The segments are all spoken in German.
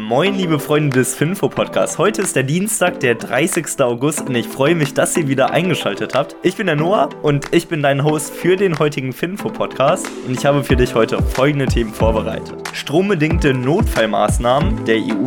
Moin, liebe Freunde des Finfo-Podcasts. Heute ist der Dienstag, der 30. August und ich freue mich, dass ihr wieder eingeschaltet habt. Ich bin der Noah und ich bin dein Host für den heutigen Finfo-Podcast und ich habe für dich heute folgende Themen vorbereitet. Strombedingte Notfallmaßnahmen der EU,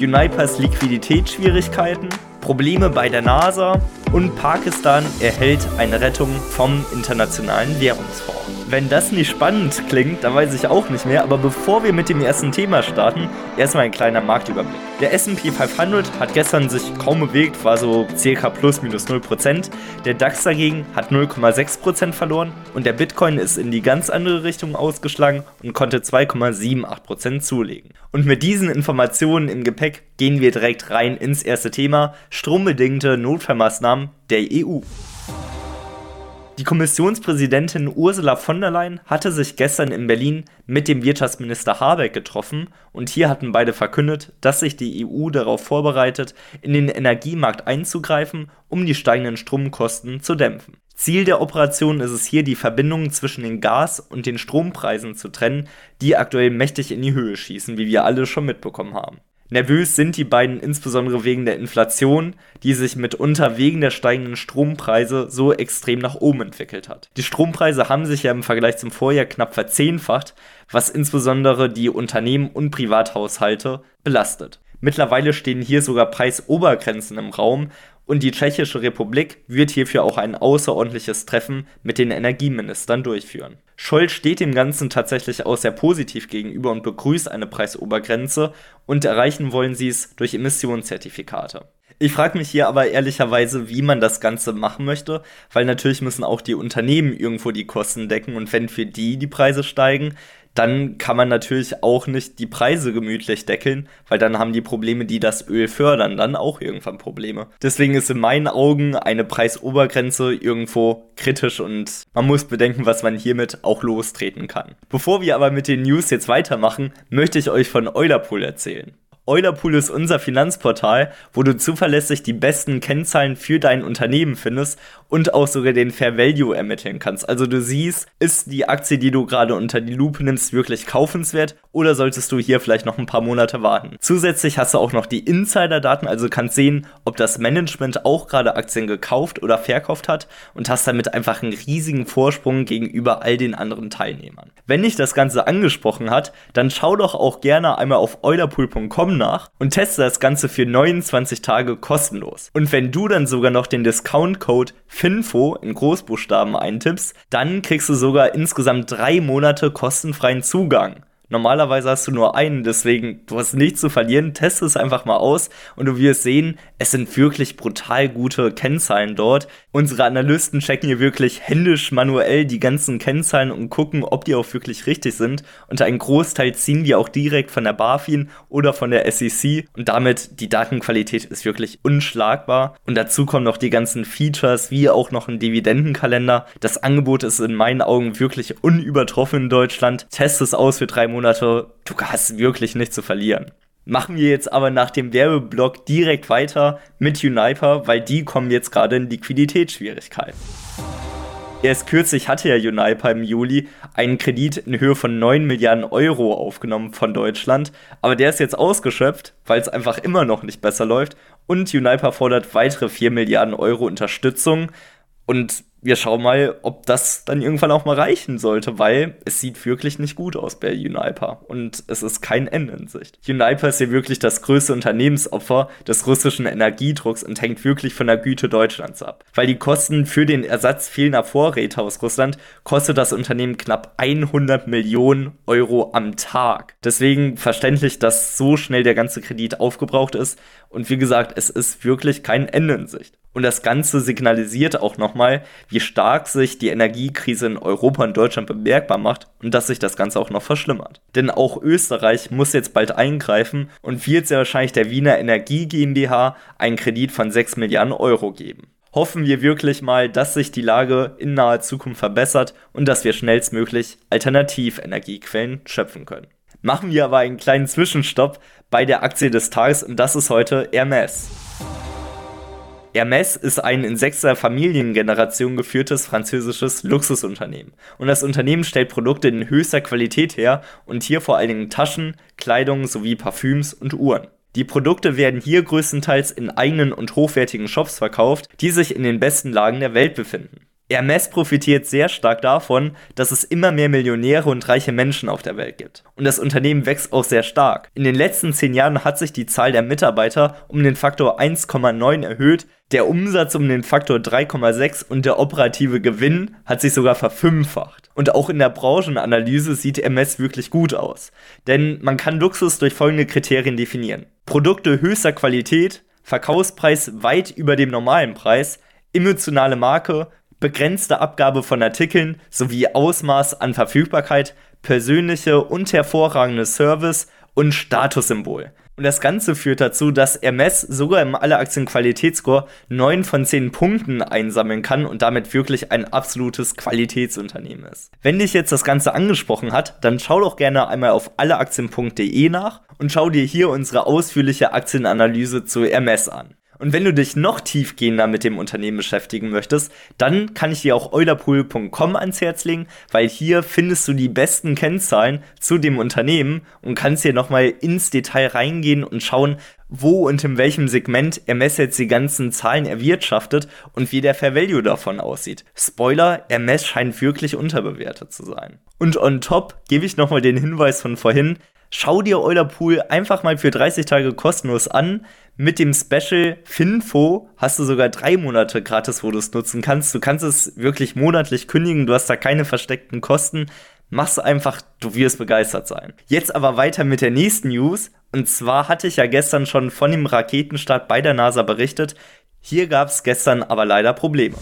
Unipers Liquiditätsschwierigkeiten, Probleme bei der NASA und Pakistan erhält eine Rettung vom Internationalen Währungsfonds. Wenn das nicht spannend klingt, dann weiß ich auch nicht mehr. Aber bevor wir mit dem ersten Thema starten, erstmal ein kleiner Marktüberblick. Der SP 500 hat gestern sich kaum bewegt, war so circa plus minus 0%. Der DAX dagegen hat 0,6% verloren und der Bitcoin ist in die ganz andere Richtung ausgeschlagen und konnte 2,78% zulegen. Und mit diesen Informationen im Gepäck gehen wir direkt rein ins erste Thema: strombedingte Notfallmaßnahmen der EU. Die Kommissionspräsidentin Ursula von der Leyen hatte sich gestern in Berlin mit dem Wirtschaftsminister Habeck getroffen und hier hatten beide verkündet, dass sich die EU darauf vorbereitet, in den Energiemarkt einzugreifen, um die steigenden Stromkosten zu dämpfen. Ziel der Operation ist es hier, die Verbindungen zwischen den Gas- und den Strompreisen zu trennen, die aktuell mächtig in die Höhe schießen, wie wir alle schon mitbekommen haben. Nervös sind die beiden insbesondere wegen der Inflation, die sich mitunter wegen der steigenden Strompreise so extrem nach oben entwickelt hat. Die Strompreise haben sich ja im Vergleich zum Vorjahr knapp verzehnfacht, was insbesondere die Unternehmen und Privathaushalte belastet. Mittlerweile stehen hier sogar Preisobergrenzen im Raum und die Tschechische Republik wird hierfür auch ein außerordentliches Treffen mit den Energieministern durchführen. Scholz steht dem Ganzen tatsächlich auch sehr positiv gegenüber und begrüßt eine Preisobergrenze und erreichen wollen sie es durch Emissionszertifikate. Ich frage mich hier aber ehrlicherweise, wie man das Ganze machen möchte, weil natürlich müssen auch die Unternehmen irgendwo die Kosten decken und wenn für die die Preise steigen, dann kann man natürlich auch nicht die Preise gemütlich deckeln, weil dann haben die Probleme, die das Öl fördern, dann auch irgendwann Probleme. Deswegen ist in meinen Augen eine Preisobergrenze irgendwo kritisch und man muss bedenken, was man hiermit auch lostreten kann. Bevor wir aber mit den News jetzt weitermachen, möchte ich euch von Eulerpool erzählen. Eulerpool ist unser Finanzportal, wo du zuverlässig die besten Kennzahlen für dein Unternehmen findest und auch sogar den Fair Value ermitteln kannst. Also du siehst, ist die Aktie, die du gerade unter die Lupe nimmst, wirklich kaufenswert oder solltest du hier vielleicht noch ein paar Monate warten. Zusätzlich hast du auch noch die Insider-Daten, also kannst sehen, ob das Management auch gerade Aktien gekauft oder verkauft hat und hast damit einfach einen riesigen Vorsprung gegenüber all den anderen Teilnehmern. Wenn dich das Ganze angesprochen hat, dann schau doch auch gerne einmal auf eulerpool.com nach und teste das Ganze für 29 Tage kostenlos. Und wenn du dann sogar noch den Discount-Code FINFO in Großbuchstaben eintippst, dann kriegst du sogar insgesamt drei Monate kostenfreien Zugang. Normalerweise hast du nur einen, deswegen du hast nichts zu verlieren. Teste es einfach mal aus und du wirst sehen, es sind wirklich brutal gute Kennzahlen dort. Unsere Analysten checken hier wirklich händisch manuell die ganzen Kennzahlen und gucken, ob die auch wirklich richtig sind. Und einen Großteil ziehen wir auch direkt von der BaFin oder von der SEC und damit die Datenqualität ist wirklich unschlagbar. Und dazu kommen noch die ganzen Features wie auch noch ein Dividendenkalender. Das Angebot ist in meinen Augen wirklich unübertroffen in Deutschland. Test es aus für drei Monate, du hast wirklich nichts zu verlieren. Machen wir jetzt aber nach dem Werbeblock direkt weiter mit Uniper, weil die kommen jetzt gerade in Liquiditätsschwierigkeiten. Erst kürzlich hatte ja Uniper im Juli einen Kredit in Höhe von 9 Milliarden Euro aufgenommen von Deutschland, aber der ist jetzt ausgeschöpft, weil es einfach immer noch nicht besser läuft und Uniper fordert weitere 4 Milliarden Euro Unterstützung und wir schauen mal, ob das dann irgendwann auch mal reichen sollte, weil es sieht wirklich nicht gut aus bei Uniper und es ist kein Ende in Sicht. Uniper ist hier wirklich das größte Unternehmensopfer des russischen Energiedrucks und hängt wirklich von der Güte Deutschlands ab. Weil die Kosten für den Ersatz fehlender Vorräte aus Russland kostet das Unternehmen knapp 100 Millionen Euro am Tag. Deswegen verständlich, dass so schnell der ganze Kredit aufgebraucht ist und wie gesagt, es ist wirklich kein Ende in Sicht. Und das Ganze signalisiert auch nochmal, wie stark sich die Energiekrise in Europa und Deutschland bemerkbar macht und dass sich das Ganze auch noch verschlimmert. Denn auch Österreich muss jetzt bald eingreifen und wird sehr wahrscheinlich der Wiener Energie GmbH einen Kredit von 6 Milliarden Euro geben. Hoffen wir wirklich mal, dass sich die Lage in naher Zukunft verbessert und dass wir schnellstmöglich Alternativenergiequellen schöpfen können. Machen wir aber einen kleinen Zwischenstopp bei der Aktie des Tages und das ist heute Hermes. Hermes ist ein in sechster Familiengeneration geführtes französisches Luxusunternehmen. Und das Unternehmen stellt Produkte in höchster Qualität her und hier vor allen Dingen Taschen, Kleidung sowie Parfüms und Uhren. Die Produkte werden hier größtenteils in eigenen und hochwertigen Shops verkauft, die sich in den besten Lagen der Welt befinden. Hermes profitiert sehr stark davon, dass es immer mehr Millionäre und reiche Menschen auf der Welt gibt. Und das Unternehmen wächst auch sehr stark. In den letzten zehn Jahren hat sich die Zahl der Mitarbeiter um den Faktor 1,9 erhöht, der Umsatz um den Faktor 3,6 und der operative Gewinn hat sich sogar verfünffacht. Und auch in der Branchenanalyse sieht Hermes wirklich gut aus. Denn man kann Luxus durch folgende Kriterien definieren. Produkte höchster Qualität, Verkaufspreis weit über dem normalen Preis, emotionale Marke, begrenzte Abgabe von Artikeln sowie Ausmaß an Verfügbarkeit, persönliche und hervorragende Service und Statussymbol. Und das Ganze führt dazu, dass Hermes sogar im Alle-Aktien-Qualitätsscore 9 von 10 Punkten einsammeln kann und damit wirklich ein absolutes Qualitätsunternehmen ist. Wenn dich jetzt das Ganze angesprochen hat, dann schau doch gerne einmal auf alleaktien.de nach und schau dir hier unsere ausführliche Aktienanalyse zu Hermes an. Und wenn du dich noch tiefgehender mit dem Unternehmen beschäftigen möchtest, dann kann ich dir auch eulerpool.com ans Herz legen, weil hier findest du die besten Kennzahlen zu dem Unternehmen und kannst hier nochmal ins Detail reingehen und schauen, wo und in welchem Segment Hermes jetzt die ganzen Zahlen erwirtschaftet und wie der Fair Value davon aussieht. Spoiler, Hermes scheint wirklich unterbewertet zu sein. Und on top gebe ich nochmal den Hinweis von vorhin, schau dir Eulerpool einfach mal für 30 Tage kostenlos an. Mit dem Special Finfo hast du sogar drei Monate gratis, wo du es nutzen kannst. Du kannst es wirklich monatlich kündigen, du hast da keine versteckten Kosten. Mach's einfach, du wirst begeistert sein. Jetzt aber weiter mit der nächsten News. Und zwar hatte ich ja gestern schon von dem Raketenstart bei der NASA berichtet. Hier gab es gestern aber leider Probleme.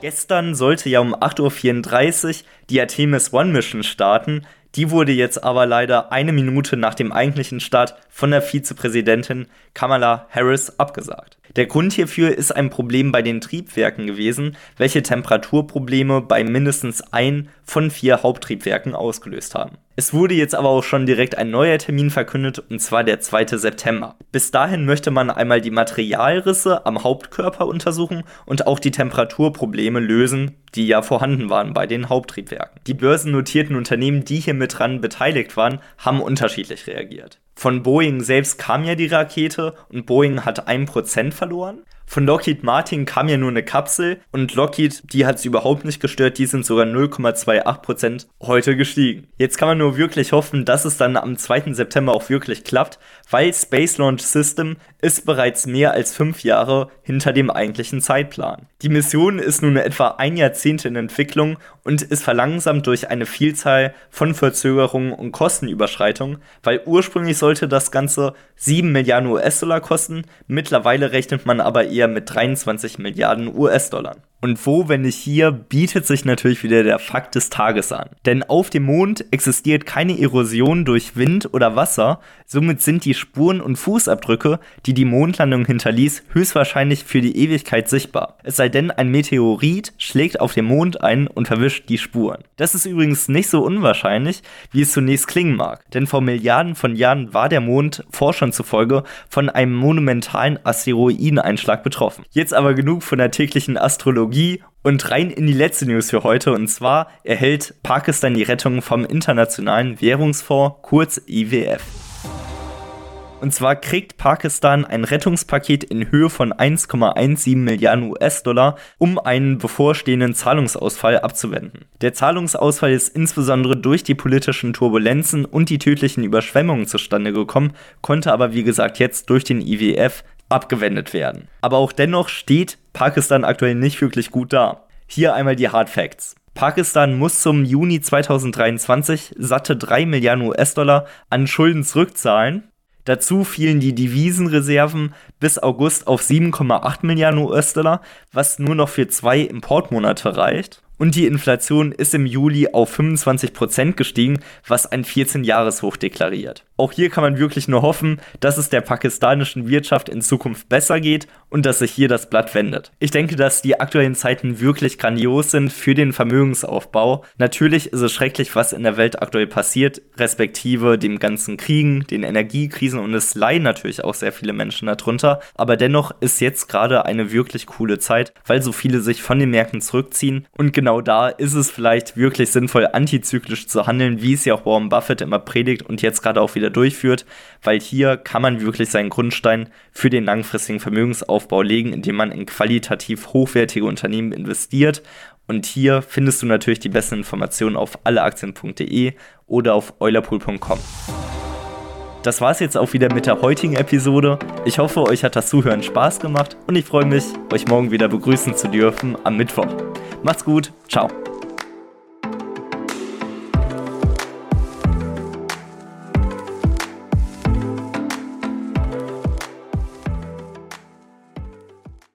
Gestern sollte ja um 8.34 Uhr die Artemis One Mission starten. Die wurde jetzt aber leider eine Minute nach dem eigentlichen Start von der Vizepräsidentin Kamala Harris abgesagt. Der Grund hierfür ist ein Problem bei den Triebwerken gewesen, welche Temperaturprobleme bei mindestens ein von vier Haupttriebwerken ausgelöst haben. Es wurde jetzt aber auch schon direkt ein neuer Termin verkündet, und zwar der 2. September. Bis dahin möchte man einmal die Materialrisse am Hauptkörper untersuchen und auch die Temperaturprobleme lösen, die ja vorhanden waren bei den Haupttriebwerken. Die börsennotierten Unternehmen, die hier mit dran beteiligt waren, haben unterschiedlich reagiert. Von Boeing selbst kam ja die Rakete und Boeing hat 1% verloren. Von Lockheed Martin kam ja nur eine Kapsel und Lockheed, die hat es überhaupt nicht gestört, die sind sogar 0,28% heute gestiegen. Jetzt kann man nur wirklich hoffen, dass es dann am 2. September auch wirklich klappt, weil Space Launch System ist bereits mehr als fünf Jahre hinter dem eigentlichen Zeitplan. Die Mission ist nun etwa ein Jahrzehnt in Entwicklung und ist verlangsamt durch eine Vielzahl von Verzögerungen und Kostenüberschreitungen, weil ursprünglich sollte das Ganze 7 Milliarden US-Dollar kosten, mittlerweile rechnet man aber eher mit 23 Milliarden US-Dollar. Und wo, wenn nicht hier, bietet sich natürlich wieder der Fakt des Tages an. Denn auf dem Mond existiert keine Erosion durch Wind oder Wasser, somit sind die Spuren und Fußabdrücke, die die Mondlandung hinterließ, höchstwahrscheinlich für die Ewigkeit sichtbar. Es sei denn, ein Meteorit schlägt auf den Mond ein und verwischt die Spuren. Das ist übrigens nicht so unwahrscheinlich, wie es zunächst klingen mag. Denn vor Milliarden von Jahren war der Mond Forschern zufolge von einem monumentalen Asteroideneinschlag betroffen. Jetzt aber genug von der täglichen Astrologie Technologie und rein in die letzte News für heute. Und zwar erhält Pakistan die Rettung vom Internationalen Währungsfonds, kurz IWF. Und zwar kriegt Pakistan ein Rettungspaket in Höhe von 1,17 Milliarden US-Dollar, um einen bevorstehenden Zahlungsausfall abzuwenden. Der Zahlungsausfall ist insbesondere durch die politischen Turbulenzen und die tödlichen Überschwemmungen zustande gekommen, konnte aber wie gesagt jetzt durch den IWF abgewendet werden. Aber auch dennoch steht Pakistan aktuell nicht wirklich gut da. Hier einmal die Hard Facts. Pakistan muss zum Juni 2023 satte 3 Milliarden US-Dollar an Schulden zurückzahlen. Dazu fielen die Devisenreserven bis August auf 7,8 Milliarden US-Dollar, was nur noch für zwei Importmonate reicht. Und die Inflation ist im Juli auf 25% gestiegen, was ein 14-Jahres-Hoch deklariert. Auch hier kann man wirklich nur hoffen, dass es der pakistanischen Wirtschaft in Zukunft besser geht und dass sich hier das Blatt wendet. Ich denke, dass die aktuellen Zeiten wirklich grandios sind für den Vermögensaufbau. Natürlich ist es schrecklich, was in der Welt aktuell passiert, respektive dem ganzen Kriegen, den Energiekrisen und es leiden natürlich auch sehr viele Menschen darunter. Aber dennoch ist jetzt gerade eine wirklich coole Zeit, weil so viele sich von den Märkten zurückziehen und genau da ist es vielleicht wirklich sinnvoll, antizyklisch zu handeln, wie es ja auch Warren Buffett immer predigt und jetzt gerade auch wieder durchführt, weil hier kann man wirklich seinen Grundstein für den langfristigen Vermögensaufbau legen, indem man in qualitativ hochwertige Unternehmen investiert. Und hier findest du natürlich die besten Informationen auf alleaktien.de oder auf eulerpool.com. Das war es jetzt auch wieder mit der heutigen Episode. Ich hoffe, euch hat das Zuhören Spaß gemacht und ich freue mich, euch morgen wieder begrüßen zu dürfen am Mittwoch. Macht's gut, ciao.